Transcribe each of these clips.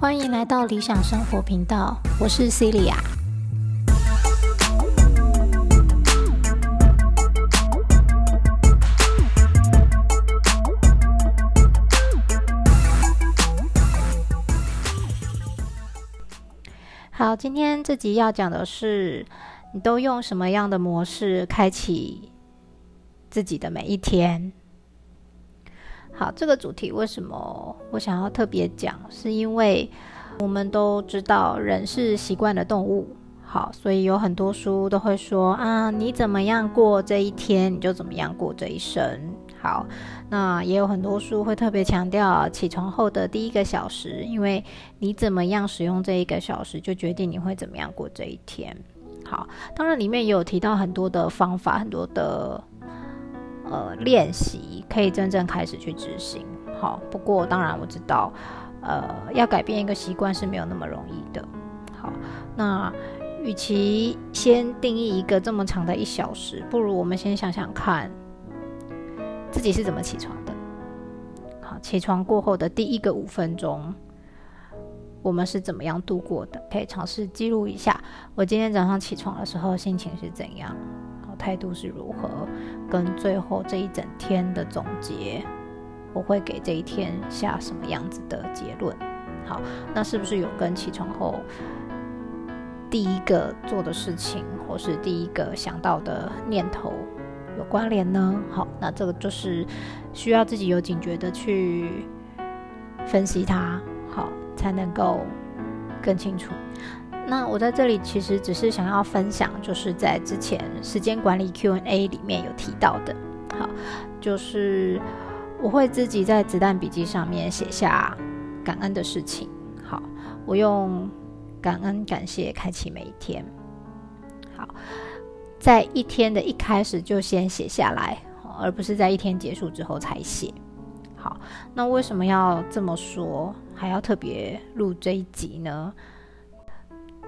欢迎来到理想生活频道，我是 Celia。好，今天这集要讲的是，你都用什么样的模式开启自己的每一天？好，这个主题为什么我想要特别讲？是因为我们都知道人是习惯的动物，好，所以有很多书都会说啊，你怎么样过这一天，你就怎么样过这一生。好，那也有很多书会特别强调起床后的第一个小时，因为你怎么样使用这一个小时，就决定你会怎么样过这一天。好，当然里面也有提到很多的方法，很多的。呃，练习可以真正开始去执行。好，不过当然我知道，呃，要改变一个习惯是没有那么容易的。好，那与其先定义一个这么长的一小时，不如我们先想想看，自己是怎么起床的。好，起床过后的第一个五分钟，我们是怎么样度过的？可以尝试记录一下，我今天早上起床的时候心情是怎样。态度是如何？跟最后这一整天的总结，我会给这一天下什么样子的结论？好，那是不是有跟起床后第一个做的事情，或是第一个想到的念头有关联呢？好，那这个就是需要自己有警觉的去分析它，好，才能够更清楚。那我在这里其实只是想要分享，就是在之前时间管理 Q&A 里面有提到的，好，就是我会自己在子弹笔记上面写下感恩的事情，好，我用感恩感谢开启每一天，好，在一天的一开始就先写下来，而不是在一天结束之后才写，好，那为什么要这么说，还要特别录这一集呢？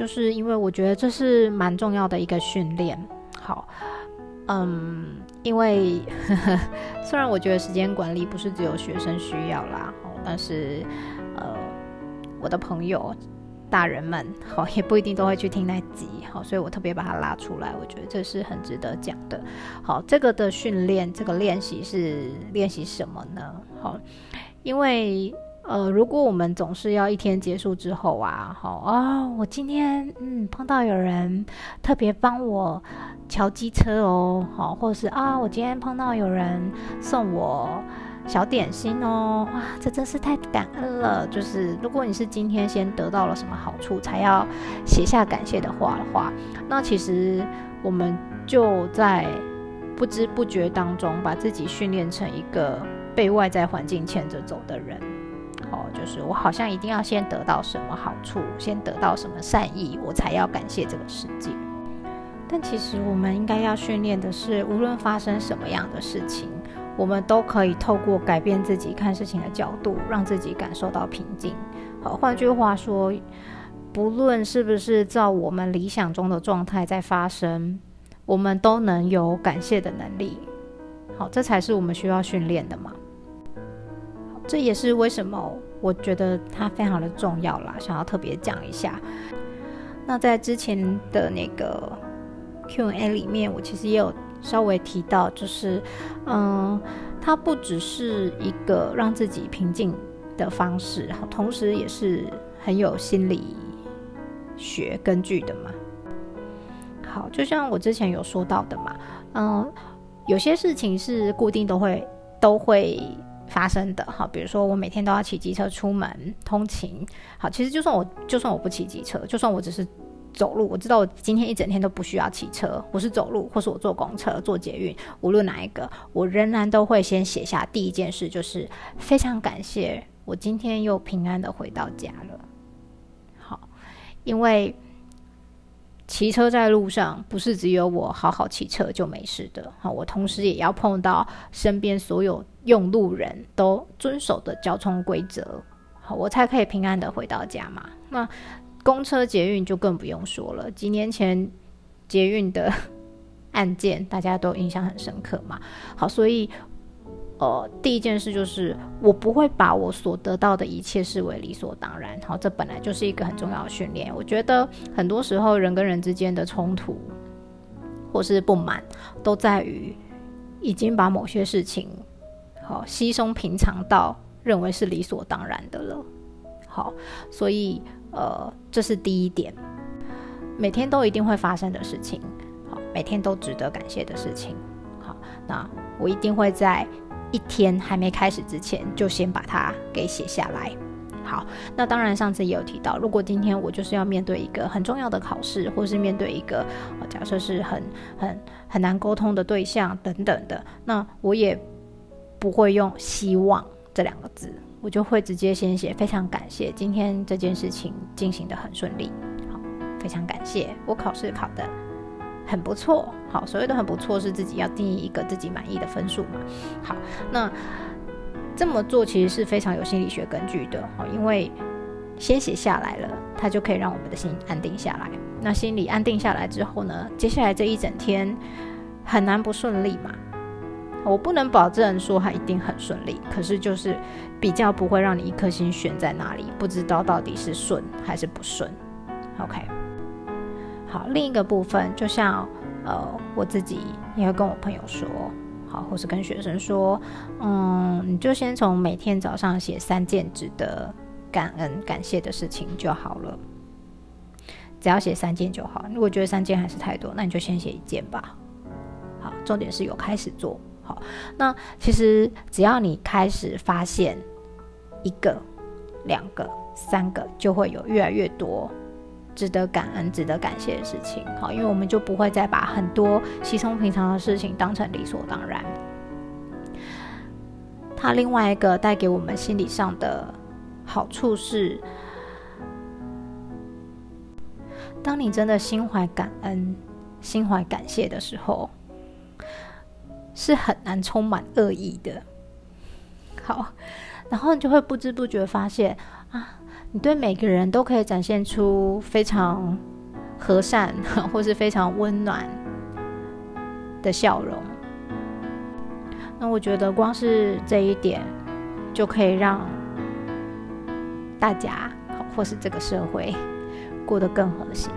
就是因为我觉得这是蛮重要的一个训练。好，嗯，因为 虽然我觉得时间管理不是只有学生需要啦，但是呃，我的朋友、大人们，好也不一定都会去听那集，好，所以我特别把它拉出来，我觉得这是很值得讲的。好，这个的训练，这个练习是练习什么呢？好，因为。呃，如果我们总是要一天结束之后啊，好啊，我今天嗯碰到有人特别帮我调机车哦，好，或者是啊，我今天碰到有人送我小点心哦，哇，这真是太感恩了。就是如果你是今天先得到了什么好处才要写下感谢的话的话，那其实我们就在不知不觉当中把自己训练成一个被外在环境牵着走的人。哦，就是我好像一定要先得到什么好处，先得到什么善意，我才要感谢这个世界。但其实我们应该要训练的是，无论发生什么样的事情，我们都可以透过改变自己看事情的角度，让自己感受到平静。好，换句话说，不论是不是照我们理想中的状态在发生，我们都能有感谢的能力。好，这才是我们需要训练的嘛。这也是为什么我觉得它非常的重要啦，想要特别讲一下。那在之前的那个 Q&A 里面，我其实也有稍微提到，就是嗯，它不只是一个让自己平静的方式，同时也是很有心理学根据的嘛。好，就像我之前有说到的嘛，嗯，有些事情是固定都会都会。发生的好，比如说我每天都要骑机车出门通勤，好，其实就算我就算我不骑机车，就算我只是走路，我知道我今天一整天都不需要骑车，我是走路，或是我坐公车、坐捷运，无论哪一个，我仍然都会先写下第一件事，就是非常感谢我今天又平安的回到家了。好，因为。骑车在路上，不是只有我好好骑车就没事的。好，我同时也要碰到身边所有用路人都遵守的交通规则，好，我才可以平安的回到家嘛。那公车捷运就更不用说了。几年前捷运的 案件，大家都印象很深刻嘛。好，所以呃，第一件事就是我不会把我所得到的一切视为理所当然。好，这本来就是一个很重要的训练。我觉得很多时候人跟人之间的冲突或是不满，都在于已经把某些事情好稀松平常到认为是理所当然的了。好，所以呃，这是第一点。每天都一定会发生的事情，好，每天都值得感谢的事情，好，那我一定会在一天还没开始之前，就先把它给写下来。好，那当然上次也有提到，如果今天我就是要面对一个很重要的考试，或是面对一个假设是很很很难沟通的对象等等的，那我也不会用希望这两个字，我就会直接先写非常感谢今天这件事情进行的很顺利。好非常感谢，我考试考的很不错。好，所谓的很不错是自己要定义一个自己满意的分数嘛。好，那这么做其实是非常有心理学根据的。好，因为先写下来了，它就可以让我们的心安定下来。那心里安定下来之后呢，接下来这一整天很难不顺利嘛。我不能保证说它一定很顺利，可是就是比较不会让你一颗心悬在那里，不知道到底是顺还是不顺。OK。好，另一个部分就像呃，我自己也会跟我朋友说，好，或是跟学生说，嗯，你就先从每天早上写三件值得感恩、感谢的事情就好了，只要写三件就好。如果觉得三件还是太多，那你就先写一件吧。好，重点是有开始做好。那其实只要你开始发现一个、两个、三个，就会有越来越多。值得感恩、值得感谢的事情，好，因为我们就不会再把很多稀松平常的事情当成理所当然。它另外一个带给我们心理上的好处是，当你真的心怀感恩、心怀感谢的时候，是很难充满恶意的。好，然后你就会不知不觉发现啊。你对每个人都可以展现出非常和善 或是非常温暖的笑容。那我觉得光是这一点就可以让大家或是这个社会过得更和谐。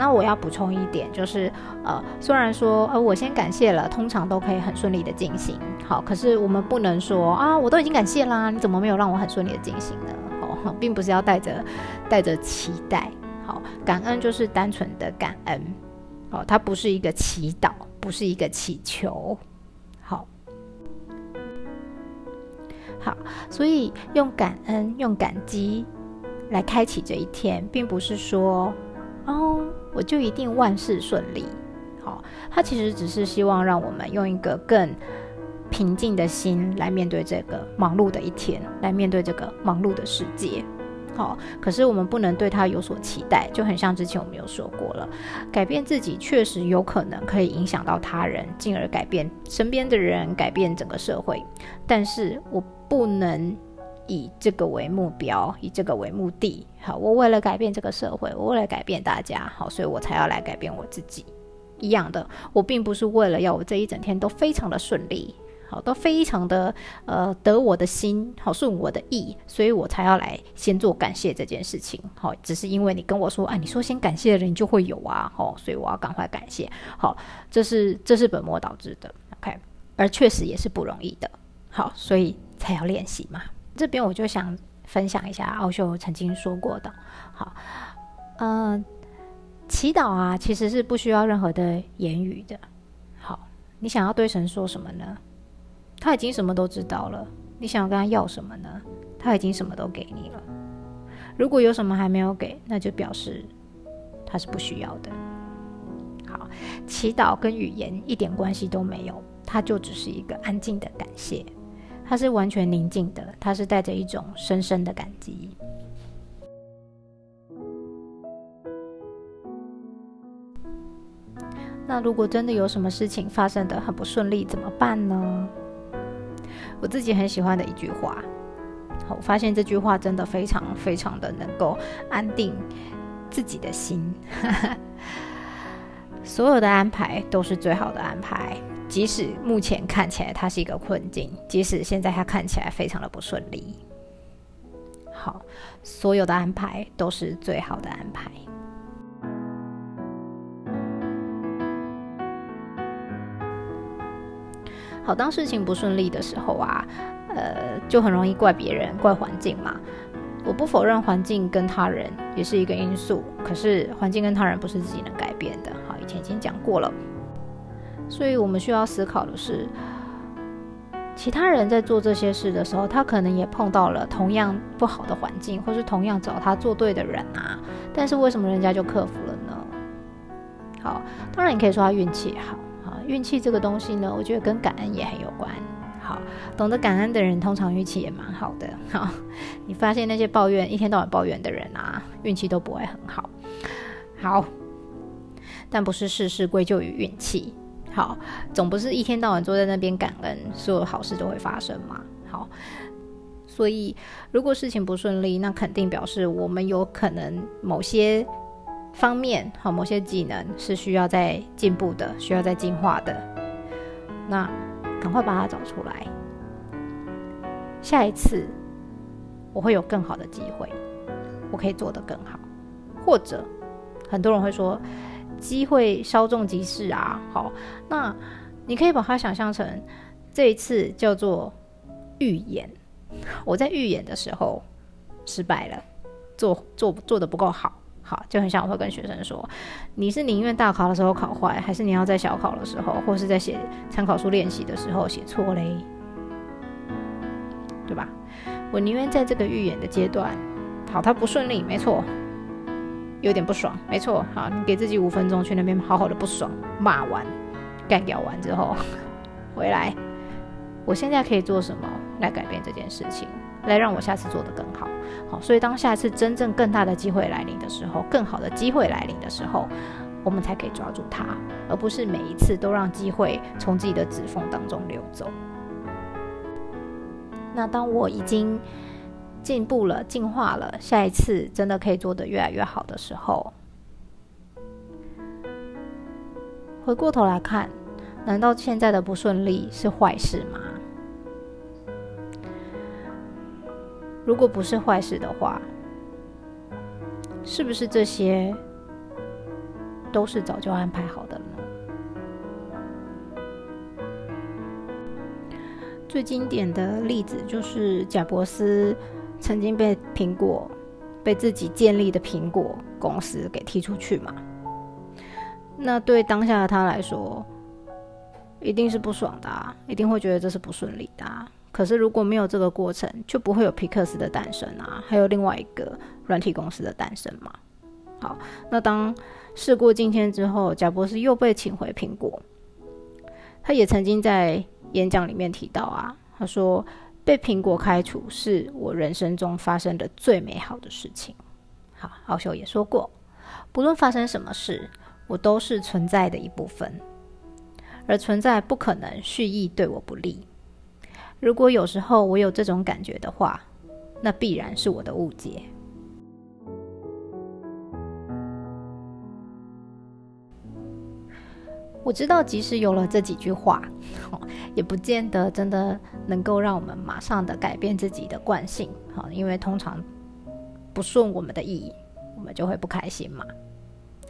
那我要补充一点，就是呃，虽然说呃，我先感谢了，通常都可以很顺利的进行。好，可是我们不能说啊，我都已经感谢啦，你怎么没有让我很顺利的进行呢？哦，并不是要带着带着期待。好，感恩就是单纯的感恩。哦，它不是一个祈祷，不是一个祈求。好，好，所以用感恩、用感激来开启这一天，并不是说。哦，我就一定万事顺利。好，他其实只是希望让我们用一个更平静的心来面对这个忙碌的一天，来面对这个忙碌的世界。好，可是我们不能对他有所期待，就很像之前我们有说过了，改变自己确实有可能可以影响到他人，进而改变身边的人，改变整个社会。但是我不能。以这个为目标，以这个为目的，好，我为了改变这个社会，我为了改变大家，好，所以我才要来改变我自己。一样的，我并不是为了要我这一整天都非常的顺利，好，都非常的呃得我的心，好顺我的意，所以我才要来先做感谢这件事情。好，只是因为你跟我说，啊，你说先感谢的人就会有啊，好，所以我要赶快感谢。好，这是这是本末倒置的，OK，而确实也是不容易的。好，所以才要练习嘛。这边我就想分享一下奥秀曾经说过的，好，嗯，祈祷啊，其实是不需要任何的言语的。好，你想要对神说什么呢？他已经什么都知道了。你想要跟他要什么呢？他已经什么都给你了。如果有什么还没有给，那就表示他是不需要的。好，祈祷跟语言一点关系都没有，它就只是一个安静的感谢。它是完全宁静的，它是带着一种深深的感激。那如果真的有什么事情发生的很不顺利，怎么办呢？我自己很喜欢的一句话，我发现这句话真的非常非常的能够安定自己的心。所有的安排都是最好的安排，即使目前看起来它是一个困境，即使现在它看起来非常的不顺利。好，所有的安排都是最好的安排。好，当事情不顺利的时候啊，呃，就很容易怪别人、怪环境嘛。我不否认环境跟他人也是一个因素，可是环境跟他人不是自己能改变的。好，以前已经讲过了，所以我们需要思考的是。其他人在做这些事的时候，他可能也碰到了同样不好的环境，或是同样找他做对的人啊。但是为什么人家就克服了呢？好，当然你可以说他运气好啊。运气这个东西呢，我觉得跟感恩也很有关。好，懂得感恩的人通常运气也蛮好的。好，你发现那些抱怨一天到晚抱怨的人啊，运气都不会很好。好，但不是事事归咎于运气。好，总不是一天到晚坐在那边感恩，所有好事都会发生嘛？好，所以如果事情不顺利，那肯定表示我们有可能某些方面，好，某些技能是需要在进步的，需要在进化的。那赶快把它找出来，下一次我会有更好的机会，我可以做得更好。或者很多人会说。机会稍纵即逝啊！好，那你可以把它想象成这一次叫做预演。我在预演的时候失败了，做做做的不够好，好就很像我会跟学生说：你是宁愿大考的时候考坏，还是你要在小考的时候，或是在写参考书练习的时候写错嘞？对吧？我宁愿在这个预演的阶段，好，它不顺利，没错。有点不爽，没错，好，你给自己五分钟去那边好好的不爽，骂完，干掉完之后 回来，我现在可以做什么来改变这件事情，来让我下次做得更好，好，所以当下次真正更大的机会来临的时候，更好的机会来临的时候，我们才可以抓住它，而不是每一次都让机会从自己的指缝当中流走。那当我已经。进步了，进化了，下一次真的可以做得越来越好的时候，回过头来看，难道现在的不顺利是坏事吗？如果不是坏事的话，是不是这些都是早就安排好的呢？最经典的例子就是贾伯斯。曾经被苹果被自己建立的苹果公司给踢出去嘛？那对当下的他来说，一定是不爽的，啊，一定会觉得这是不顺利的。啊可是如果没有这个过程，就不会有皮克斯的诞生啊，还有另外一个软体公司的诞生嘛。好，那当事过境迁之后，贾博士又被请回苹果，他也曾经在演讲里面提到啊，他说。被苹果开除是我人生中发生的最美好的事情。好，奥修也说过，不论发生什么事，我都是存在的一部分，而存在不可能蓄意对我不利。如果有时候我有这种感觉的话，那必然是我的误解。我知道，即使有了这几句话，也不见得真的能够让我们马上的改变自己的惯性。好，因为通常不顺我们的意，我们就会不开心嘛。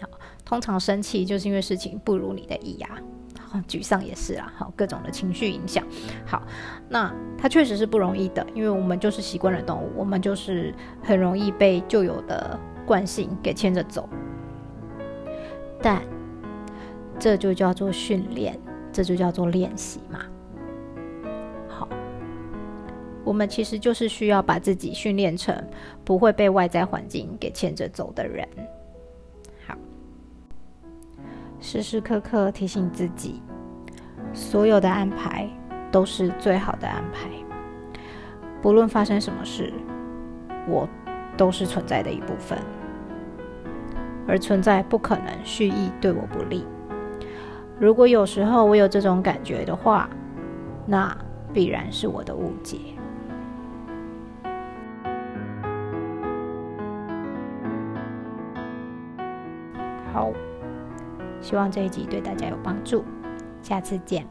好，通常生气就是因为事情不如你的意啊。好，沮丧也是啊。好，各种的情绪影响。好，那它确实是不容易的，因为我们就是习惯了动物，我们就是很容易被旧有的惯性给牵着走。但这就叫做训练，这就叫做练习嘛。好，我们其实就是需要把自己训练成不会被外在环境给牵着走的人。好，时时刻刻提醒自己，所有的安排都是最好的安排。不论发生什么事，我都是存在的一部分，而存在不可能蓄意对我不利。如果有时候我有这种感觉的话那必然是我的误解。好希望这一集对大家有帮助。下次见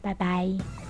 拜拜。